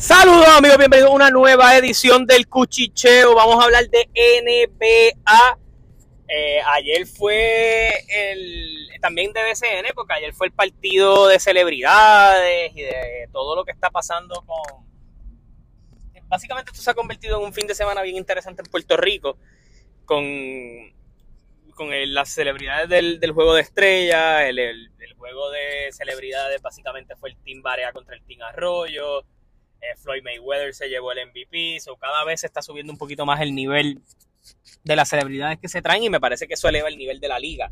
Saludos amigos, bienvenidos a una nueva edición del Cuchicheo. Vamos a hablar de NBA. Eh, ayer fue el también de BCN, porque ayer fue el partido de celebridades y de todo lo que está pasando con. Básicamente esto se ha convertido en un fin de semana bien interesante en Puerto Rico, con, con las celebridades del, juego de estrellas, el, el, juego de celebridades básicamente fue el Team Barea contra el Team Arroyo eh, Floyd Mayweather se llevó el MVP, o cada vez se está subiendo un poquito más el nivel de las celebridades que se traen y me parece que eso eleva el nivel de la liga,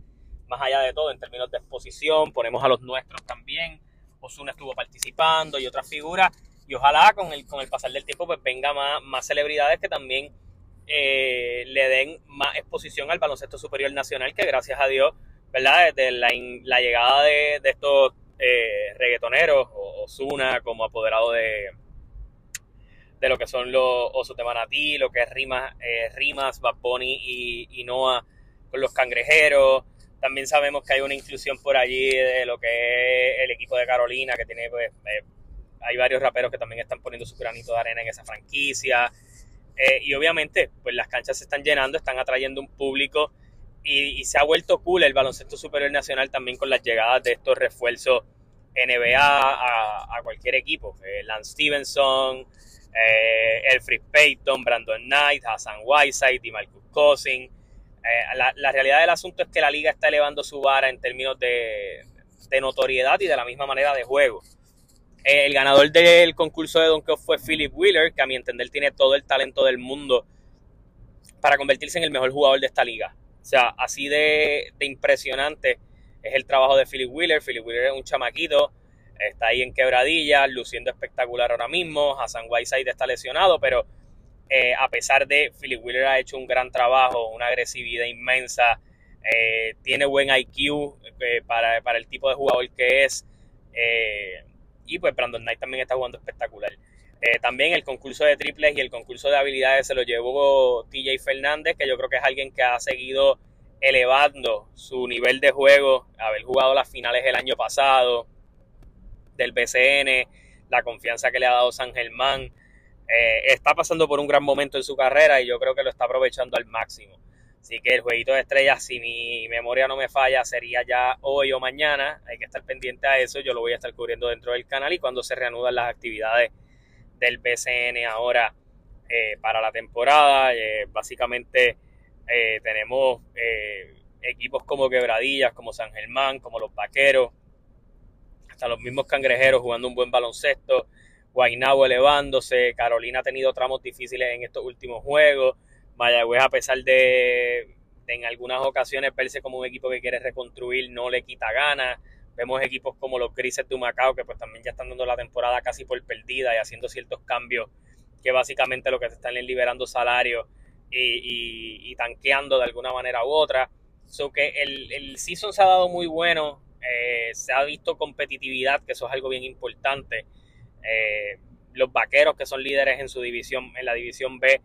más allá de todo en términos de exposición, ponemos a los nuestros también, Osuna estuvo participando y otras figuras, y ojalá con el, con el pasar del tiempo pues venga más, más celebridades que también eh, le den más exposición al baloncesto superior nacional, que gracias a Dios, ¿verdad? Desde la, la llegada de, estos eh, reggaetoneros, Osuna como apoderado de, de lo que son los osos de manatí, lo que es rimas, eh, rimas Bad y, y Noah con los cangrejeros. También sabemos que hay una inclusión por allí de lo que es el equipo de Carolina, que tiene, pues, eh, hay varios raperos que también están poniendo su granito de arena en esa franquicia. Eh, y obviamente, pues las canchas se están llenando, están atrayendo un público y, se ha vuelto cool el baloncesto superior nacional también con las llegadas de estos refuerzos NBA a, cualquier equipo. Lance Stevenson, eh, Elfrid Payton, Brandon Knight, Hassan Whiteside y Marcus Cousins. Eh, la, realidad del asunto es que la liga está elevando su vara en términos de, notoriedad y de la misma manera de juego. Eh, el ganador del concurso de Donkey fue Philip Wheeler, que a mi entender tiene todo el talento del mundo para convertirse en el mejor jugador de esta liga. O sea, así de, de impresionante es el trabajo de Philip Wheeler. Philip Wheeler es un chamaquito está ahí en quebradillas, luciendo espectacular ahora mismo. Hassan Whiteside está lesionado, pero eh, a pesar de Philip Wheeler ha hecho un gran trabajo, una agresividad inmensa, eh, tiene buen IQ eh, para, el tipo de jugador que es. y pues Brandon Knight también está jugando espectacular. también el concurso de triples y el concurso de habilidades se lo llevó TJ Fernández, que yo creo que es alguien que ha seguido elevando su nivel de juego, haber jugado las finales el año pasado, del BCN, la confianza que le ha dado San Germán. Eh, está pasando por un gran momento en su carrera y yo creo que lo está aprovechando al máximo. Así que el jueguito de estrellas, si mi memoria no me falla, sería ya hoy o mañana. Hay que estar pendiente a eso. Yo lo voy a estar cubriendo dentro del canal y cuando se reanudan las actividades del BCN ahora eh, para la temporada. Eh, básicamente tenemos equipos como Quebradillas, como San Germán, como los Vaqueros, hasta los mismos cangrejeros jugando un buen baloncesto, Guaynabo elevándose, Carolina ha tenido tramos difíciles en estos últimos juegos, Mayagüez a pesar de, en algunas ocasiones verse como un equipo que quiere reconstruir, no le quita ganas, vemos equipos como los Grises de Humacao que pues también ya están dando la temporada casi por perdida y haciendo ciertos cambios que básicamente lo que se están liberando salarios y, tanqueando de alguna manera u otra. Que el, el season se ha dado muy bueno. Eh, se ha visto competitividad, que eso es algo bien importante. Eh, los vaqueros, que son líderes en su división, en la división B,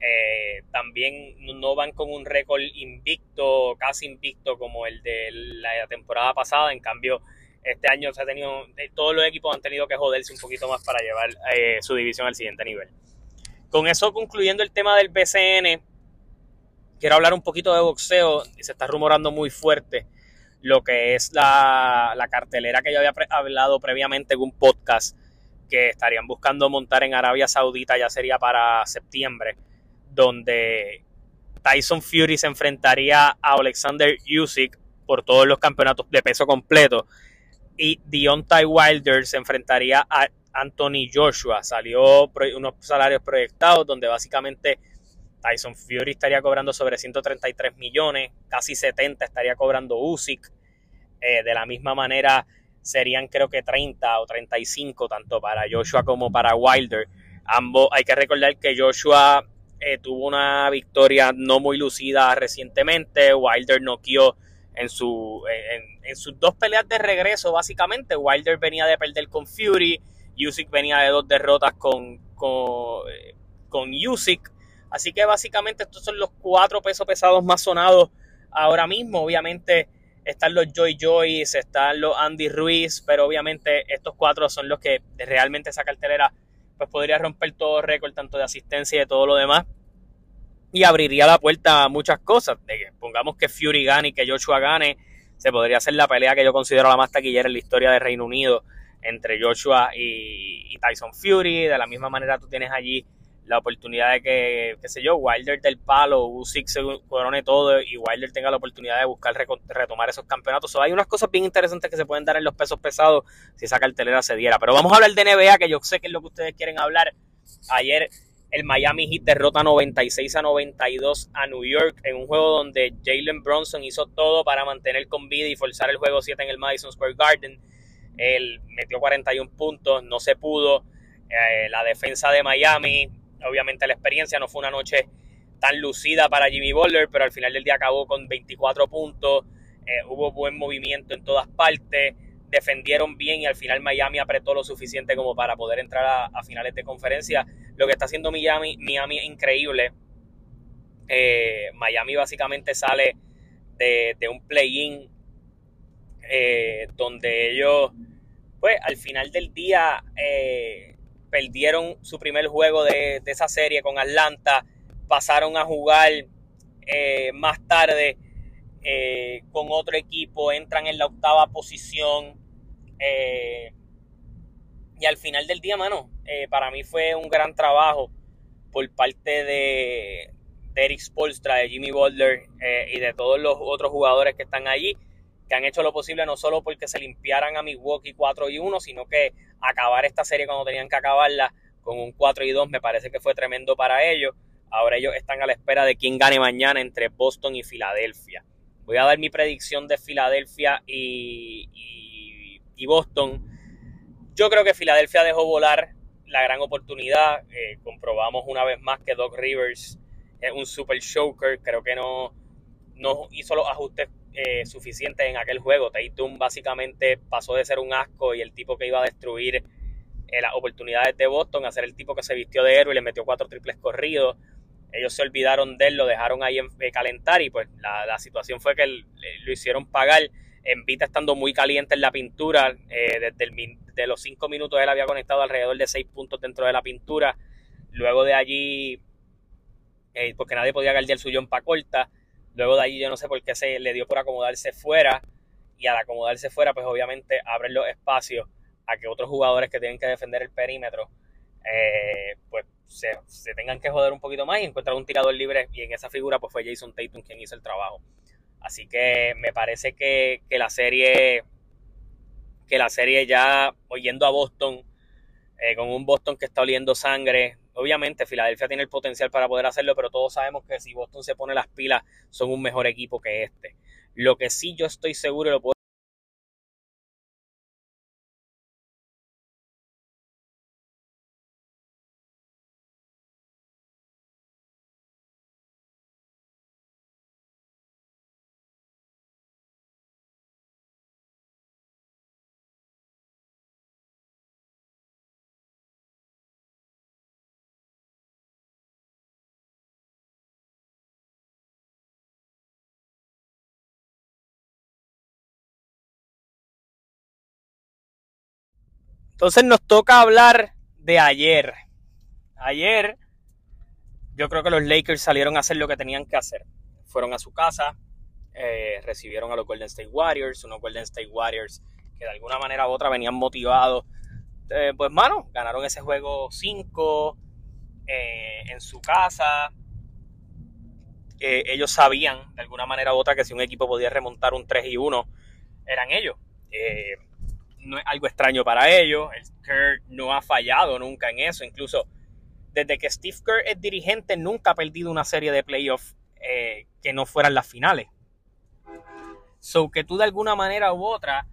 eh, también no van con un récord invicto, casi invicto como el de la temporada pasada. En cambio, este año se ha tenido, todos los equipos han tenido que joderse un poquito más para llevar su división al siguiente nivel. Con eso concluyendo el tema del BCN, quiero hablar un poquito de boxeo. Se está rumorando muy fuerte lo que es la, cartelera que yo había hablado previamente en un podcast que estarían buscando montar en Arabia Saudita, ya sería para septiembre, donde Tyson Fury se enfrentaría a Alexander Usyk por todos los campeonatos de peso completo y Deontay Wilder se enfrentaría a Anthony Joshua. Salió unos salarios proyectados donde básicamente Tyson Fury estaría cobrando sobre 133 millones, casi 70 estaría cobrando Usyk. Eh, de la misma manera serían creo que 30 o 35 tanto para Joshua como para Wilder. Ambos, hay que recordar que Joshua eh, tuvo una victoria no muy lucida recientemente. Wilder noqueó en, su, en, en, sus dos peleas de regreso, básicamente. Wilder venía de perder con Fury, Usyk venía de dos derrotas con, con, eh, con Usyk. Así que básicamente estos son los cuatro pesos pesados más sonados ahora mismo. Obviamente están los Joy Joyce, están los Andy Ruiz, pero obviamente estos cuatro son los que realmente esa cartelera pues podría romper todo récord, tanto de asistencia y de todo lo demás. Y abriría la puerta a muchas cosas. De que pongamos que Fury gane y que Joshua gane, se podría hacer la pelea que yo considero la más taquillera en la historia de Reino Unido entre Joshua y, y Tyson Fury. De la misma manera tú tienes allí la oportunidad de que, qué sé yo, Wilder del palo, Usyk se corone todo y Wilder tenga la oportunidad de buscar retomar esos campeonatos. hay unas cosas bien interesantes que se pueden dar en los pesos pesados si esa cartelera se diera. Pero vamos a hablar de NBA, que yo sé que es lo que ustedes quieren hablar. Ayer el Miami Heat derrota 96 a 92 a New York en un juego donde Jalen Bronson hizo todo para mantener con vida y forzar el juego 7 en el Madison Square Garden. Él metió 41 puntos, no se pudo. Eh, la defensa de Miami Obviamente la experiencia no fue una noche tan lucida para Jimmy Butler, pero al final del día acabó con 24 puntos. Eh, hubo buen movimiento en todas partes, defendieron bien y al final Miami apretó lo suficiente como para poder entrar a, finales de conferencia. Lo que está haciendo Miami, Miami es increíble. Eh, Miami básicamente sale de, un play-in eh, donde ellos, pues al final del día, perdieron su primer juego de, esa serie con Atlanta, pasaron a jugar eh, más tarde eh, con otro equipo, entran en la octava posición. Eh, y al final del día, mano, para mí fue un gran trabajo por parte de, de Eric Spolstra, de Jimmy Butler y de todos los otros jugadores que están allí que han hecho lo posible no solo porque se limpiaran a Milwaukee 4 y 1, sino que acabar esta serie cuando tenían que acabarla con un 4 y 2 me parece que fue tremendo para ellos. Ahora ellos están a la espera de quién gane mañana entre Boston y Filadelfia. Voy a dar mi predicción de Filadelfia y, y, Boston. Yo creo que Filadelfia dejó volar la gran oportunidad. Eh, comprobamos una vez más que Doc Rivers es un super choker. Creo que no, no hizo los ajustes eh, suficiente en aquel juego. Tatum básicamente pasó de ser un asco y el tipo que iba a destruir eh, las oportunidades de Boston a ser el tipo que se vistió de héroe y le metió cuatro triples corridos. Ellos se olvidaron de él, lo dejaron ahí en, eh, calentar y pues la, situación fue que lo hicieron pagar. En Vita estando muy caliente en la pintura, desde el, de los cinco minutos él había conectado alrededor de seis puntos dentro de la pintura. Luego de allí, porque nadie podía guardar su para corta, Luego de ahí yo no sé por qué se le dio por acomodarse fuera y al acomodarse fuera pues obviamente abren los espacios a que otros jugadores que tienen que defender el perímetro eh, pues se, tengan que joder un poquito más y encuentran un tirador libre y en esa figura pues fue Jason Tatum quien hizo el trabajo. Así que me parece que, la serie que la serie ya oyendo a Boston eh, con un Boston que está oliendo sangre Obviamente, Filadelfia tiene el potencial para poder hacerlo, pero todos sabemos que si Boston se pone las pilas, son un mejor equipo que este. Lo que sí yo estoy seguro, lo puedo Entonces nos toca hablar de ayer. Ayer yo creo que los Lakers salieron a hacer lo que tenían que hacer. Fueron a su casa, eh, recibieron a los Golden State Warriors, unos Golden State Warriors que de alguna manera u otra venían motivados. Eh, pues mano, ganaron ese juego 5 eh, en su casa. ellos sabían de alguna manera u otra que si un equipo podía remontar un 3 y 1, eran ellos no es algo extraño para ellos. El Kerr no ha fallado nunca en eso. Incluso desde que Steve Kerr es dirigente, nunca ha perdido una serie de playoffs eh, que no fueran las finales. So que tú de alguna manera u otra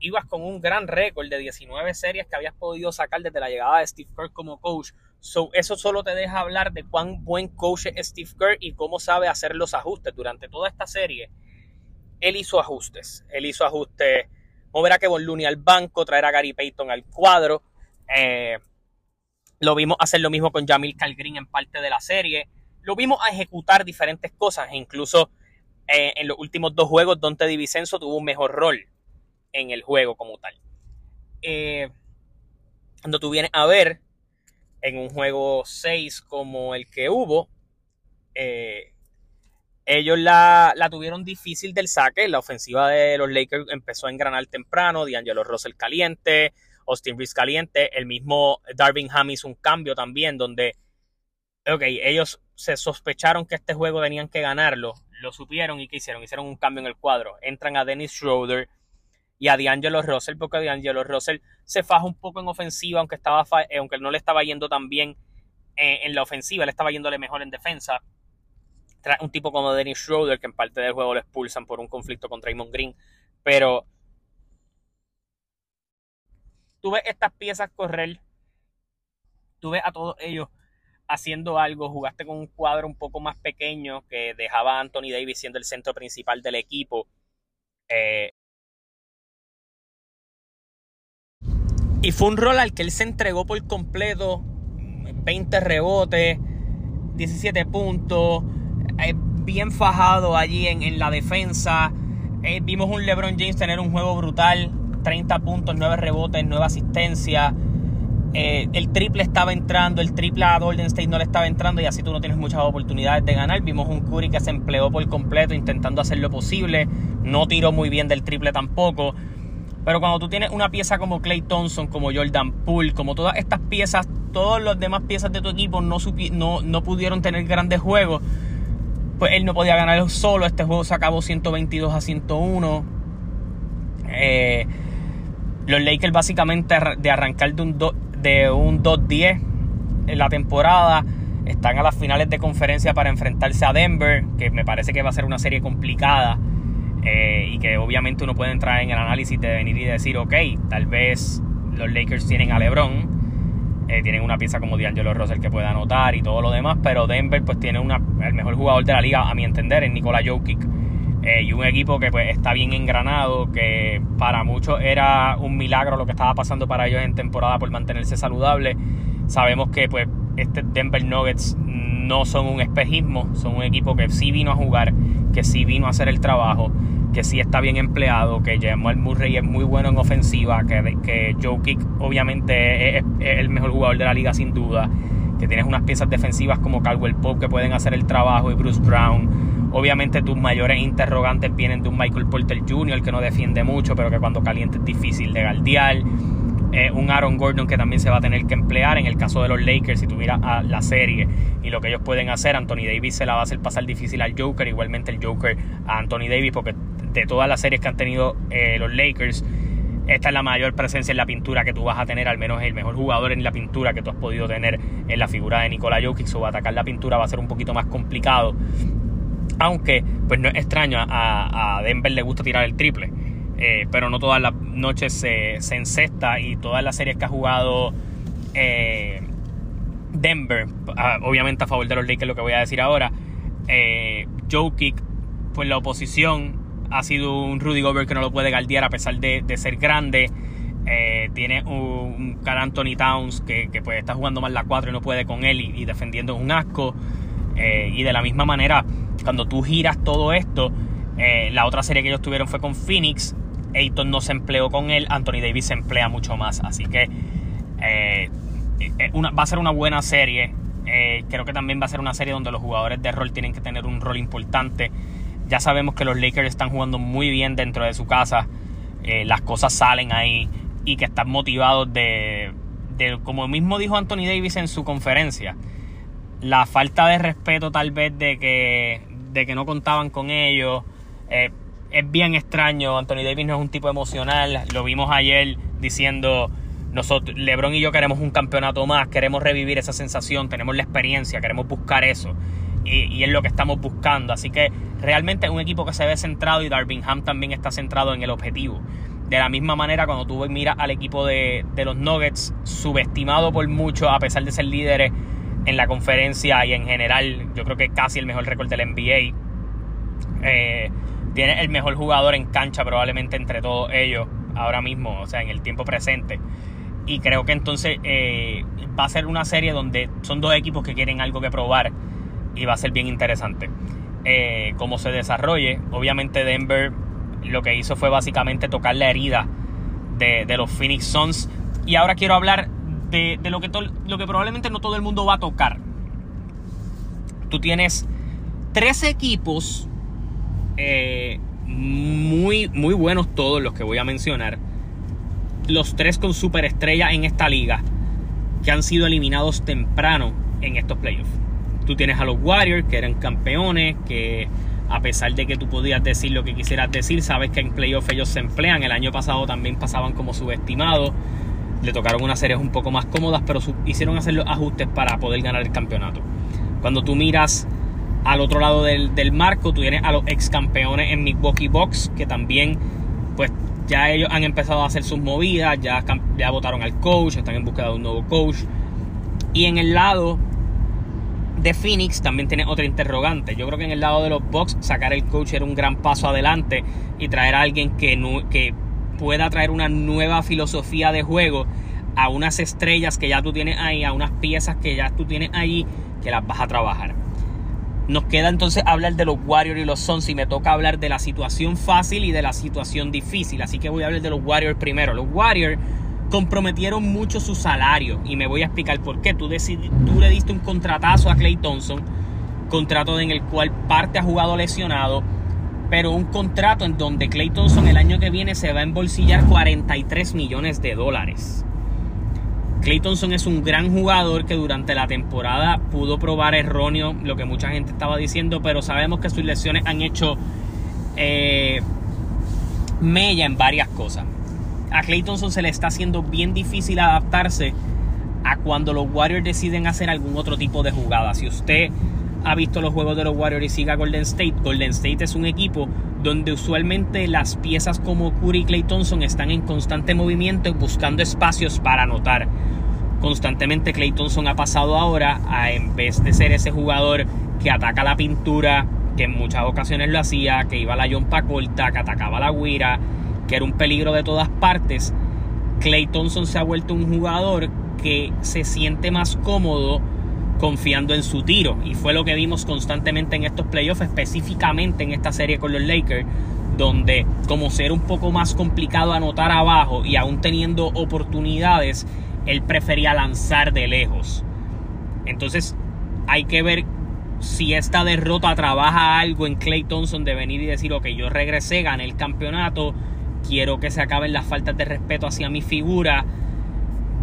ibas con un gran récord de 19 series que habías podido sacar desde la llegada de Steve Kerr como coach. So, eso solo te deja hablar de cuán buen coach es Steve Kerr y cómo sabe hacer los ajustes. Durante toda esta serie, él hizo ajustes. Él hizo ajustes mover a Kevon Looney al banco, traer a Gary Payton al cuadro. Eh, lo vimos hacer lo mismo con Jamil Calgrin en parte de la serie. Lo vimos a ejecutar diferentes cosas. Incluso eh, en los últimos dos juegos, Dante DiVincenzo tuvo un mejor rol en el juego como tal. Eh, cuando tú vienes a ver, en un juego 6 como el que hubo, ellos la, tuvieron difícil del saque. La ofensiva de los Lakers empezó a engranar temprano. D'Angelo Russell caliente, Austin Reeves caliente. El mismo Darvin Ham hizo un cambio también donde, ok, ellos se sospecharon que este juego tenían que ganarlo. Lo supieron y ¿qué hicieron? Hicieron un cambio en el cuadro. Entran a Dennis Schroeder y a D'Angelo Russell porque D'Angelo Russell se faja un poco en ofensiva, aunque, estaba, eh, aunque no le estaba yendo tan bien eh, en la ofensiva, le estaba yéndole mejor en defensa un tipo como Dennis Schroeder, que en parte del juego lo expulsan por un conflicto con Raymond Green, pero tú ves estas piezas correr, tú ves a todos ellos haciendo algo, jugaste con un cuadro un poco más pequeño que dejaba a Anthony Davis siendo el centro principal del equipo. Eh, y fue un rol al que él se entregó por completo, 20 rebotes, 17 puntos, eh, bien fajado allí en, la defensa. Eh, vimos un LeBron James tener un juego brutal, 30 puntos, 9 rebotes, 9 asistencias. Eh, el triple estaba entrando, el triple a Golden State no le estaba entrando y así tú no tienes muchas oportunidades de ganar. Vimos un Curry que se empleó por completo intentando hacer lo posible, no tiró muy bien del triple tampoco. Pero cuando tú tienes una pieza como Clay Thompson, como Jordan Poole, como todas estas piezas, todas las demás piezas de tu equipo no, no, no pudieron tener grandes juegos pues él no podía ganar solo. Este juego se acabó 122 a 101. Eh, los Lakers básicamente de arrancar de un, de un 2-10 en la temporada están a las finales de conferencia para enfrentarse a Denver, que me parece que va a ser una serie complicada eh, y que obviamente uno puede entrar en el análisis de venir y decir, ok, tal vez los Lakers tienen a LeBron, eh, tienen una pieza como D'Angelo Russell que puede anotar y todo lo demás, pero Denver pues tiene una, el mejor jugador de la liga, a mi entender, es Nikola Jokic. Eh, y un equipo que pues está bien engranado, que para muchos era un milagro lo que estaba pasando para ellos en temporada por mantenerse saludable. Sabemos que pues este Denver Nuggets no son un espejismo, son un equipo que sí vino a jugar, que sí vino a hacer el trabajo que sí está bien empleado, que Jamal Murray es muy bueno en ofensiva, que, que Joe Kick obviamente es, el mejor jugador de la liga sin duda, que tienes unas piezas defensivas como Caldwell Pope que pueden hacer el trabajo y Bruce Brown. Obviamente tus mayores interrogantes vienen de un Michael Porter Jr. que no defiende mucho, pero que cuando caliente es difícil de galdear. Eh, un Aaron Gordon que también se va a tener que emplear. En el caso de los Lakers, si miras a la serie y lo que ellos pueden hacer, Anthony Davis se la va a hacer pasar difícil al Joker, igualmente el Joker a Anthony Davis, porque de todas las series que han tenido eh, los Lakers, esta es la mayor presencia en la pintura que tú vas a tener, al menos el mejor jugador en la pintura que tú has podido tener en la figura de Nikola Jokic. O atacar la pintura va a ser un poquito más complicado. Aunque, pues no es extraño, a, Denver le gusta tirar el triple. Eh, pero no todas las noches se, se, encesta y todas las series que ha jugado eh, Denver, obviamente a favor de los Lakers, lo que voy a decir ahora, eh, Jokic, pues la oposición ha sido un Rudy Gobert que no lo puede galdear a pesar de, ser grande. Eh, tiene un, Carl Anthony Towns que, pues está jugando más la 4 y no puede con él y, defendiendo un asco. Eh, y de la misma manera, cuando tú giras todo esto, eh, la otra serie que ellos tuvieron fue con Phoenix. Ayton no se empleó con él, Anthony Davis se emplea mucho más. Así que va a ser una buena serie. creo que también va a ser una serie donde los jugadores de rol tienen que tener un rol importante. Ya sabemos que los Lakers están jugando muy bien dentro de su casa. Eh, las cosas salen ahí y que están motivados de, como mismo dijo Anthony Davis en su conferencia, la falta de respeto tal vez de que, de que no contaban con ellos. Eh, es bien extraño, Anthony Davis no es un tipo emocional, lo vimos ayer diciendo, nosotros, Lebron y yo queremos un campeonato más, queremos revivir esa sensación, tenemos la experiencia, queremos buscar eso y, es lo que estamos buscando. Así que realmente es un equipo que se ve centrado y Darvingham también está centrado en el objetivo. De la misma manera, cuando tú miras al equipo de, los Nuggets, subestimado por mucho, a pesar de ser líderes en la conferencia y en general, yo creo que casi el mejor récord del NBA. Eh, tiene el mejor jugador en cancha probablemente entre todos ellos ahora mismo, o sea, en el tiempo presente. Y creo que entonces eh, va a ser una serie donde son dos equipos que quieren algo que probar y va a ser bien interesante eh, cómo se desarrolle. Obviamente Denver lo que hizo fue básicamente tocar la herida de, los Phoenix Suns. Y ahora quiero hablar de, lo, que probablemente no todo el mundo va a tocar. Tú tienes tres equipos eh, muy, muy buenos todos los que voy a mencionar. Los tres con superestrella en esta liga que han sido eliminados temprano en estos playoffs. Tú tienes a los Warriors que eran campeones, que a pesar de que tú podías decir lo que quisieras decir, sabes que en playoffs ellos se emplean. El año pasado también pasaban como subestimados. Le tocaron unas series un poco más cómodas, pero hicieron hacer los ajustes para poder ganar el campeonato. Cuando tú miras al otro lado del, marco, tú tienes a los ex campeones en Milwaukee Box, que también, pues ya ellos han empezado a hacer sus movidas, ya, ya votaron al coach, están en búsqueda de un nuevo coach. Y en el lado de Phoenix también tiene otra interrogante. Yo creo que en el lado de los Bucks sacar el coach era un gran paso adelante y traer a alguien que, pueda traer una nueva filosofía de juego a unas estrellas que ya tú tienes ahí, a unas piezas que ya tú tienes ahí, que las vas a trabajar. Nos queda entonces hablar de los Warriors y los Suns y me toca hablar de la situación fácil y de la situación difícil. Así que voy a hablar de los Warriors primero. Los Warriors comprometieron mucho su salario y me voy a explicar por qué. Tú, tú le diste un contratazo a Clay Thompson, contrato en el cual parte ha jugado lesionado, pero un contrato en donde Clay Thompson el año que viene se va a embolsillar 43 millones de dólares. Clay Thompson es un gran jugador que durante la temporada pudo probar erróneo lo que mucha gente estaba diciendo, pero sabemos que sus lesiones han hecho eh, mella en varias cosas a Clay Thompson se le está haciendo bien difícil adaptarse a cuando los Warriors deciden hacer algún otro tipo de jugada. Si usted ha visto los juegos de los Warriors y siga Golden State, Golden State es un equipo donde usualmente las piezas como Curry y Clay Thompson están en constante movimiento buscando espacios para anotar. Constantemente Clay Thompson ha pasado ahora a en vez de ser ese jugador que ataca la pintura, que en muchas ocasiones lo hacía, que iba a la yompa corta, que atacaba la guira, que era un peligro de todas partes, Clay Thompson se ha vuelto un jugador que se siente más cómodo confiando en su tiro. Y fue lo que vimos constantemente en estos playoffs, específicamente en esta serie con los Lakers, donde como ser un poco más complicado anotar abajo y aún teniendo oportunidades, él prefería lanzar de lejos. Entonces hay que ver si esta derrota trabaja algo en Clay Thompson de venir y decir, ok, yo regresé, gané el campeonato, quiero que se acaben las faltas de respeto hacia mi figura,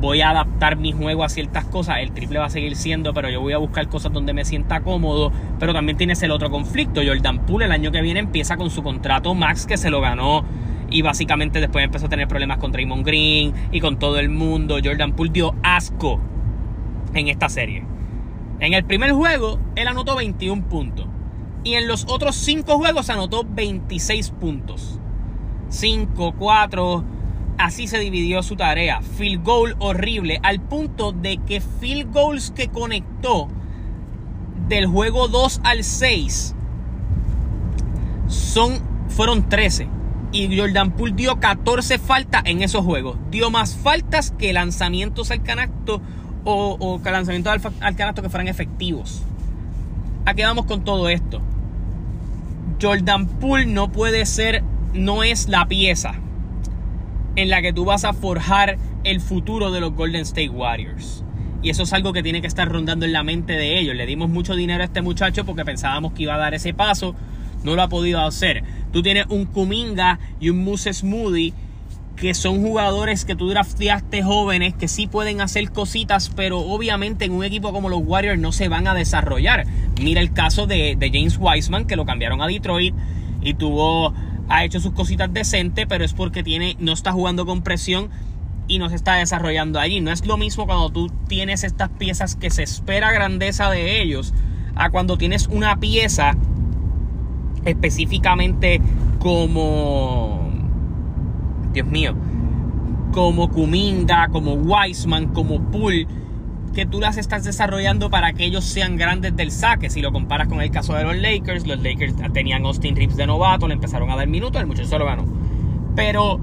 voy a adaptar mi juego a ciertas cosas, el triple va a seguir siendo, pero yo voy a buscar cosas donde me sienta cómodo, pero también tienes el otro conflicto, Jordan Poole el año que viene empieza con su contrato max que se lo ganó. Y básicamente después empezó a tener problemas con Draymond Green y con todo el mundo, Jordan Poole dio asco en esta serie. En el primer juego él anotó 21 puntos. Y en los otros 5 juegos anotó 26 puntos. 5, 4. Así se dividió su tarea. Field goal horrible. Al punto de que field goals que conectó del juego 2 al 6 son, fueron 13. Y Jordan Poole dio 14 faltas en esos juegos. Dio más faltas que lanzamientos al canasto o, lanzamientos al, al canasto que fueran efectivos. Aquí vamos con todo esto. Jordan Poole no puede ser no es la pieza en la que tú vas a forjar el futuro de los Golden State Warriors. Y eso es algo que tiene que estar rondando en la mente de ellos. Le dimos mucho dinero a este muchacho porque pensábamos que iba a dar ese paso. No lo ha podido hacer. Tú tienes un Kuminga y un Muse Smoothie que son jugadores que tú drafteaste jóvenes que sí pueden hacer cositas, pero obviamente en un equipo como los Warriors no se van a desarrollar. Mira el caso de, de James Wiseman, que lo cambiaron a Detroit y tuvo ha hecho sus cositas decentes, pero es porque tiene, no está jugando con presión y no se está desarrollando allí. No es lo mismo cuando tú tienes estas piezas que se espera grandeza de ellos, a cuando tienes una pieza específicamente como, Dios mío, como Kuminga, como Wiseman, como Poole que tú las estás desarrollando para que ellos sean grandes del saque. Si lo comparas con el caso de los Lakers, los Lakers tenían Austin Reeves de novato, le empezaron a dar minutos, el muchacho se lo ganó. Pero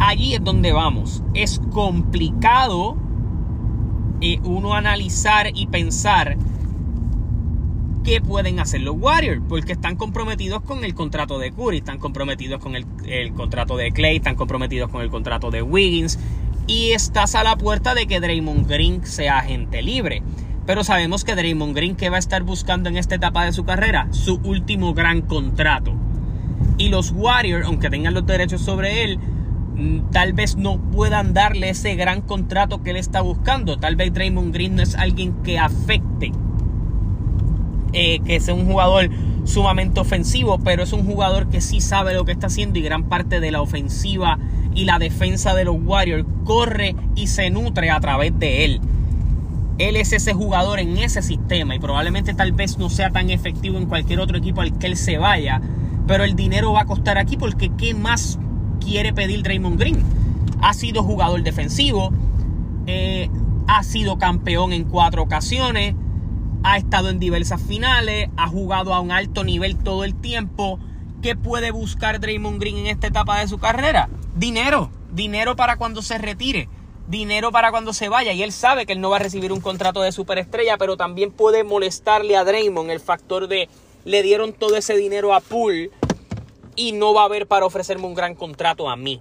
allí es donde vamos. Es complicado eh, uno analizar y pensar qué pueden hacer los Warriors, porque están comprometidos con el contrato de Curry, están comprometidos con el, el contrato de Clay, están comprometidos con el contrato de Wiggins Y estás a la puerta de que Draymond Green sea agente libre. Pero sabemos que Draymond Green que va a estar buscando en esta etapa de su carrera su último gran contrato. Y los Warriors, aunque tengan los derechos sobre él, mm, tal vez no puedan darle ese gran contrato que él está buscando. Tal vez Draymond Green no es alguien que afecte, eh, que sea un jugador sumamente ofensivo, pero es un jugador que sí sabe lo que está haciendo y gran parte de la ofensiva y la defensa de los Warriors corre y se nutre a través de él. Él es ese jugador en ese sistema y probablemente tal vez no sea tan efectivo en cualquier otro equipo al que él se vaya, pero el dinero va a costar aquí porque ¿qué más quiere pedir Draymond Green? Ha sido jugador defensivo, eh, ha sido campeón en cuatro ocasiones, ha estado en diversas finales, ha jugado a un alto nivel todo el tiempo. ¿Qué puede buscar Draymond Green en esta etapa de su carrera? Dinero, dinero para cuando se retire dinero para cuando se vaya. Y él sabe que él no va a recibir un contrato de superestrella, pero también puede molestarle a Draymond el factor de le dieron todo ese dinero a Poole y no va a haber para ofrecerme un gran contrato a mí.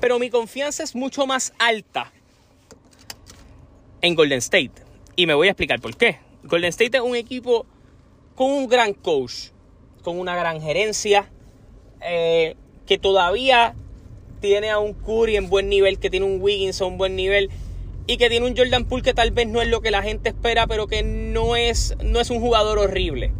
Pero mi confianza es mucho más alta en Golden State. Y me voy a explicar por qué. Golden State es un equipo con un gran coach, con una gran gerencia, eh, que todavía tiene a un Curry en buen nivel, que tiene un Wiggins a un buen nivel y que tiene un Jordan Poole que tal vez no es lo que la gente espera, pero que no es, no es un jugador horrible.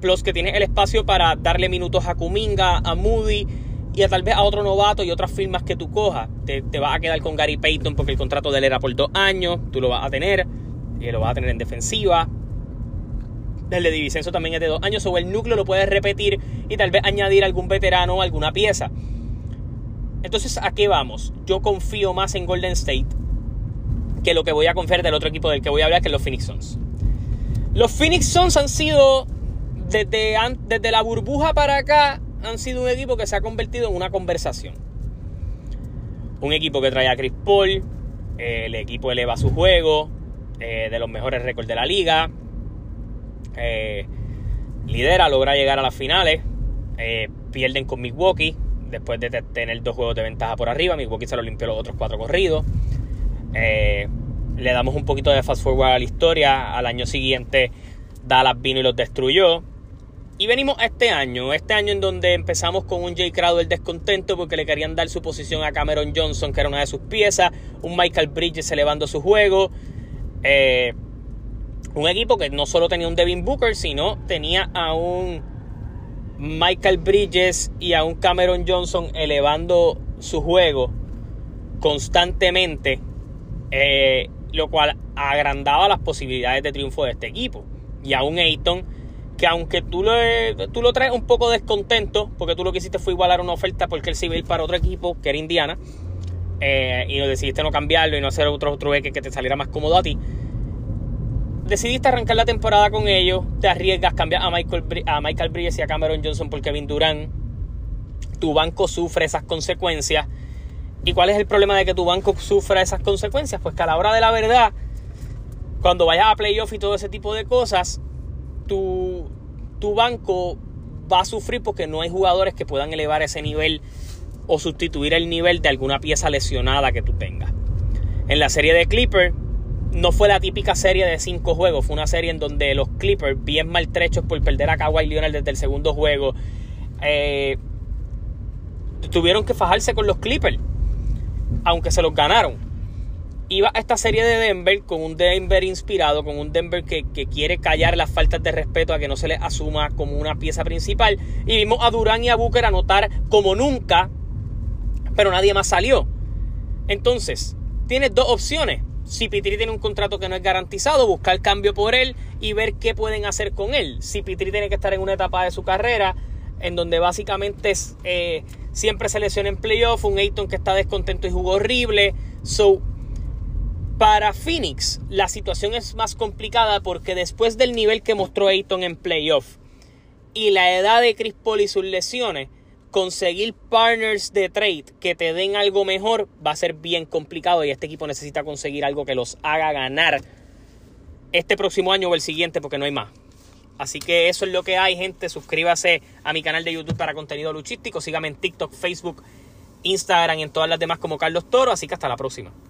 Plus que tiene el espacio para darle minutos a Kuminga, a Moody y a tal vez a otro novato y otras firmas que tú cojas. Te, te vas a quedar con Gary Payton porque el contrato de él era por dos años, tú lo vas a tener, y lo vas a tener en defensiva. El de Divisenso también es de dos años, o el núcleo lo puedes repetir y tal vez añadir algún veterano o alguna pieza. Entonces, ¿a qué vamos? Yo confío más en Golden State que lo que voy a confiar del otro equipo del que voy a hablar, que es los Phoenix Suns. Los Phoenix Suns han sido, desde, la burbuja para acá, han sido un equipo que se ha convertido en una conversación. Un equipo que trae a Chris Paul, el equipo eleva su juego, eh, de los mejores récords de la liga, eh, lidera, logra llegar a las finales, pierden con Milwaukee, después de tener dos juegos de ventaja por arriba. Milwaukee se lo limpió los otros cuatro corridos. Eh, le damos un poquito de fast forward a la historia. Al año siguiente, Dallas vino y los destruyó. Y venimos este año, este año en donde empezamos con un Jay Crowder descontento porque le querían dar su posición a Cameron Johnson, que era una de sus piezas, un Michael Bridges elevando su juego, eh, un equipo que no solo tenía un Devin Booker, sino tenía a un Michael Bridges y a un Cameron Johnson elevando su juego constantemente, eh, lo cual agrandaba las posibilidades de triunfo de este equipo. Y a un Ayton que aunque tú lo, tú lo traes un poco descontento, porque tú lo que hiciste fue igualar una oferta porque él se iba a ir para otro equipo, que era Indiana, eh, y decidiste no cambiarlo y no hacer otro trueque que te saliera más cómodo a ti decidiste arrancar la temporada con ellos, te arriesgas, cambias a Michael, a Michael Bridges y a Cameron Johnson por Kevin Durant, tu banco sufre esas consecuencias. ¿Y cuál es el problema de que tu banco sufra esas consecuencias? Pues que a la hora de la verdad, cuando vayas a playoff y todo ese tipo de cosas, tu, tu banco va a sufrir porque no hay jugadores que puedan elevar ese nivel o sustituir el nivel de alguna pieza lesionada que tú tengas. En la serie de Clipper, no fue la típica serie de cinco juegos, fue una serie en donde los Clippers, bien maltrechos por perder a Kawhi Leonard desde el segundo juego, eh, tuvieron que fajarse con los Clippers, aunque se los ganaron. Iba a esta serie de Denver con un Denver inspirado, con un Denver que, que quiere callar las faltas de respeto a que no se les asuma como una pieza principal. Y vimos a Durán y a Booker anotar como nunca, pero nadie más salió. Entonces, tienes dos opciones si Pitri tiene un contrato que no es garantizado, buscar cambio por él y ver qué pueden hacer con él. Si Pitri tiene que estar en una etapa de su carrera en donde básicamente eh, siempre se lesiona en playoff, un Ayton que está descontento y jugó horrible. So, para Phoenix la situación es más complicada porque después del nivel que mostró Ayton en playoff y la edad de Chris Paul y sus lesiones, conseguir partners de trade que te den algo mejor va a ser bien complicado y este equipo necesita conseguir algo que los haga ganar este próximo año o el siguiente porque no hay más. Así que eso es lo que hay, gente. Suscríbase a mi canal de YouTube para contenido luchístico. Sígame en TikTok, Facebook Instagram y en todas las demás como Carlos Toro. Así que hasta la próxima.